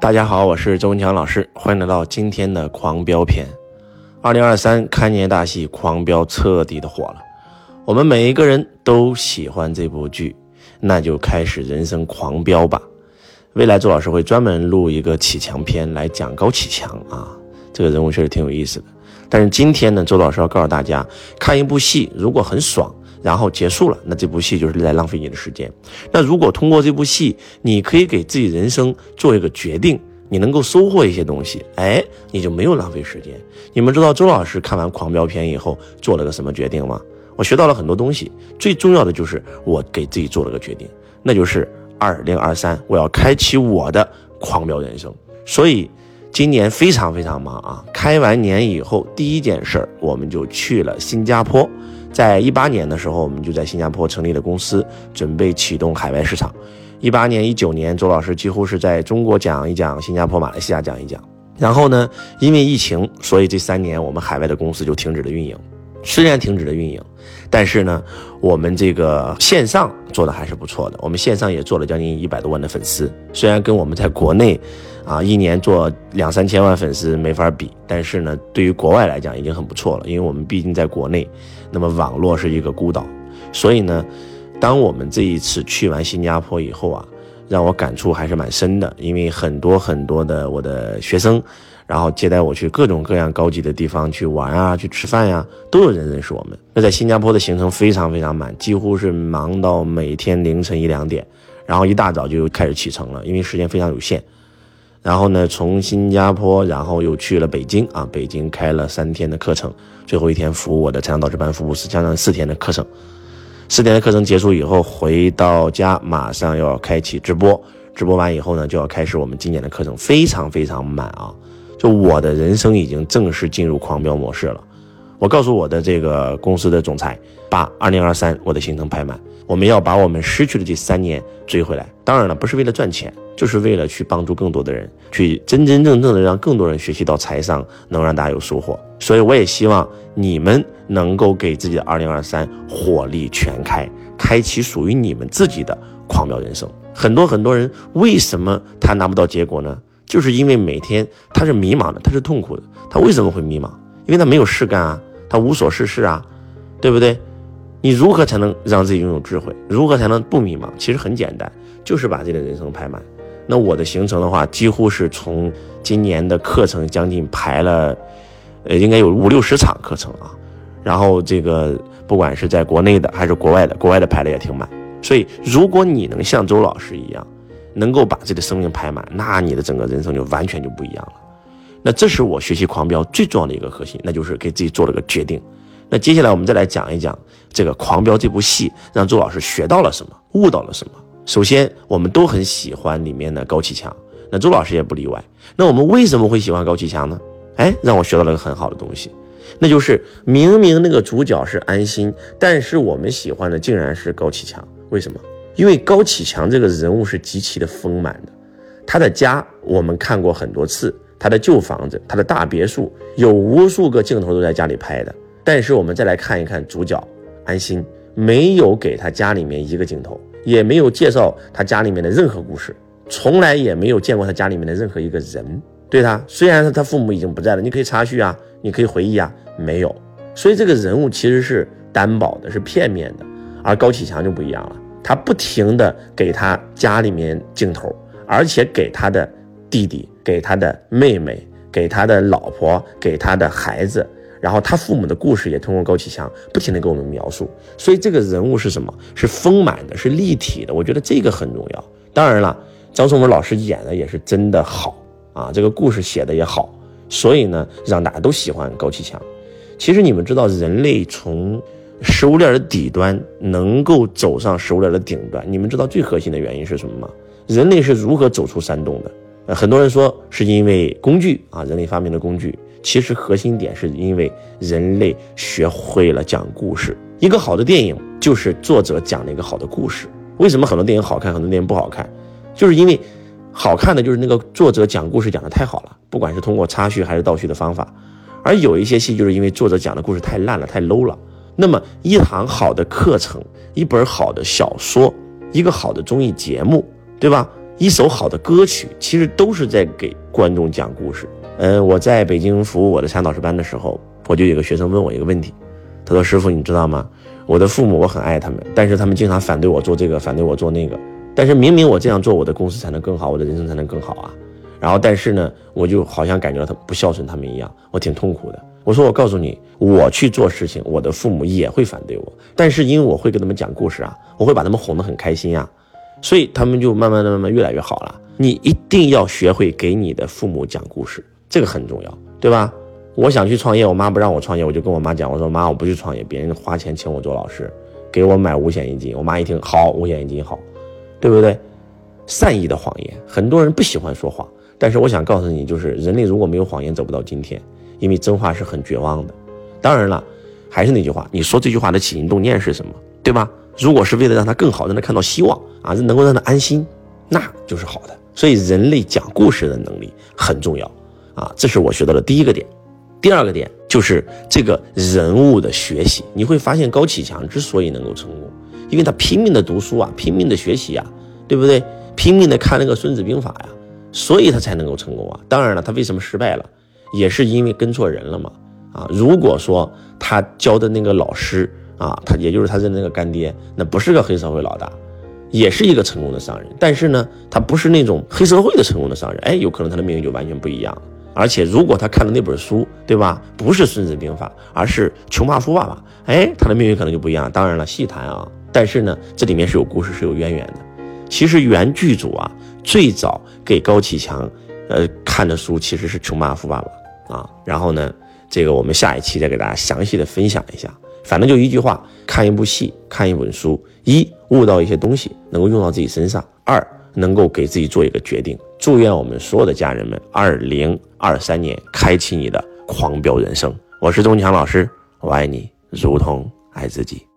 大家好，我是周文强老师，欢迎来到今天的狂飙篇。二零二三开年大戏《狂飙》彻底的火了，我们每一个人都喜欢这部剧，那就开始人生狂飙吧。未来周老师会专门录一个启强篇来讲高启强啊，这个人物确实挺有意思的。但是今天呢，周老师要告诉大家，看一部戏如果很爽，然后结束了，那这部戏就是在浪费你的时间。那如果通过这部戏，你可以给自己人生做一个决定。你能够收获一些东西，哎，你就没有浪费时间。你们知道周老师看完《狂飙片》以后做了个什么决定吗？我学到了很多东西，最重要的就是我给自己做了个决定，那就是二零二三我要开启我的狂飙人生。所以今年非常非常忙啊！开完年以后，第一件事儿我们就去了新加坡。在一八年的时候，我们就在新加坡成立了公司，准备启动海外市场。一八年、一九年，周老师几乎是在中国讲一讲，新加坡、马来西亚讲一讲。然后呢，因为疫情，所以这三年我们海外的公司就停止了运营。虽然停止了运营，但是呢，我们这个线上做的还是不错的。我们线上也做了将近一百多万的粉丝。虽然跟我们在国内，啊，一年做两三千万粉丝没法比，但是呢，对于国外来讲已经很不错了。因为我们毕竟在国内，那么网络是一个孤岛，所以呢。当我们这一次去完新加坡以后啊，让我感触还是蛮深的，因为很多很多的我的学生，然后接待我去各种各样高级的地方去玩啊，去吃饭呀，都有人认识我们。那在新加坡的行程非常非常满，几乎是忙到每天凌晨一两点，然后一大早就开始启程了，因为时间非常有限。然后呢，从新加坡，然后又去了北京啊，北京开了三天的课程，最后一天服务我的财商导师班服务是加上四天的课程。四天的课程结束以后，回到家马上要开启直播。直播完以后呢，就要开始我们今年的课程，非常非常满啊！就我的人生已经正式进入狂飙模式了。我告诉我的这个公司的总裁，把二零二三我的行程排满，我们要把我们失去的这三年追回来。当然了，不是为了赚钱，就是为了去帮助更多的人，去真真正正的让更多人学习到财商，能让大家有收获。所以我也希望你们能够给自己的二零二三火力全开，开启属于你们自己的狂飙人生。很多很多人为什么他拿不到结果呢？就是因为每天他是迷茫的，他是痛苦的。他为什么会迷茫？因为他没有事干啊。他无所事事啊，对不对？你如何才能让自己拥有智慧？如何才能不迷茫？其实很简单，就是把自己的人生排满。那我的行程的话，几乎是从今年的课程将近排了，呃，应该有五六十场课程啊。然后这个不管是在国内的还是国外的，国外的排的也挺满。所以，如果你能像周老师一样，能够把自己的生命排满，那你的整个人生就完全就不一样了。那这是我学习狂飙最重要的一个核心，那就是给自己做了个决定。那接下来我们再来讲一讲这个狂飙这部戏，让周老师学到了什么，悟到了什么。首先，我们都很喜欢里面的高启强，那周老师也不例外。那我们为什么会喜欢高启强呢？哎，让我学到了个很好的东西，那就是明明那个主角是安心，但是我们喜欢的竟然是高启强。为什么？因为高启强这个人物是极其的丰满的，他的家我们看过很多次。他的旧房子，他的大别墅，有无数个镜头都在家里拍的。但是我们再来看一看主角安心，没有给他家里面一个镜头，也没有介绍他家里面的任何故事，从来也没有见过他家里面的任何一个人。对他，虽然是他父母已经不在了，你可以插叙啊，你可以回忆啊，没有。所以这个人物其实是担保的，是片面的。而高启强就不一样了，他不停的给他家里面镜头，而且给他的。弟弟给他的妹妹，给他的老婆，给他的孩子，然后他父母的故事也通过高启强不停的给我们描述，所以这个人物是什么？是丰满的，是立体的。我觉得这个很重要。当然了，张颂文老师演的也是真的好啊，这个故事写的也好，所以呢，让大家都喜欢高启强。其实你们知道，人类从食物链的底端能够走上食物链的顶端，你们知道最核心的原因是什么吗？人类是如何走出山洞的？很多人说是因为工具啊，人类发明的工具。其实核心点是因为人类学会了讲故事。一个好的电影就是作者讲了一个好的故事。为什么很多电影好看，很多电影不好看？就是因为好看的就是那个作者讲故事讲的太好了，不管是通过插叙还是倒叙的方法。而有一些戏就是因为作者讲的故事太烂了，太 low 了。那么一堂好的课程，一本好的小说，一个好的综艺节目，对吧？一首好的歌曲，其实都是在给观众讲故事。嗯，我在北京服务我的禅导师班的时候，我就有个学生问我一个问题，他说：“师傅，你知道吗？我的父母我很爱他们，但是他们经常反对我做这个，反对我做那个。但是明明我这样做，我的公司才能更好，我的人生才能更好啊。然后，但是呢，我就好像感觉到他不孝顺他们一样，我挺痛苦的。我说，我告诉你，我去做事情，我的父母也会反对我，但是因为我会跟他们讲故事啊，我会把他们哄得很开心啊，所以他们就慢慢的、慢慢越来越好了。你一定要学会给你的父母讲故事。这个很重要，对吧？我想去创业，我妈不让我创业，我就跟我妈讲，我说妈，我不去创业，别人花钱请我做老师，给我买五险一金。我妈一听，好，五险一金好，对不对？善意的谎言，很多人不喜欢说谎，但是我想告诉你，就是人类如果没有谎言，走不到今天，因为真话是很绝望的。当然了，还是那句话，你说这句话的起心动念是什么，对吧？如果是为了让他更好，让他看到希望啊，能够让他安心，那就是好的。所以，人类讲故事的能力很重要。啊，这是我学到的第一个点，第二个点就是这个人物的学习。你会发现高启强之所以能够成功，因为他拼命的读书啊，拼命的学习啊，对不对？拼命的看那个《孙子兵法》呀，所以他才能够成功啊。当然了，他为什么失败了，也是因为跟错人了嘛。啊，如果说他教的那个老师啊，他也就是他的那个干爹，那不是个黑社会老大，也是一个成功的商人，但是呢，他不是那种黑社会的成功的商人，哎，有可能他的命运就完全不一样了。而且，如果他看的那本书，对吧？不是《孙子兵法》，而是《穷爸富爸爸》，哎，他的命运可能就不一样。当然了，细谈啊。但是呢，这里面是有故事，是有渊源的。其实原剧组啊，最早给高启强，呃，看的书其实是《穷爸富爸爸》啊。然后呢，这个我们下一期再给大家详细的分享一下。反正就一句话：看一部戏，看一本书，一悟到一些东西，能够用到自己身上；二。能够给自己做一个决定，祝愿我们所有的家人们，二零二三年开启你的狂飙人生。我是钟强老师，我爱你，如同爱自己。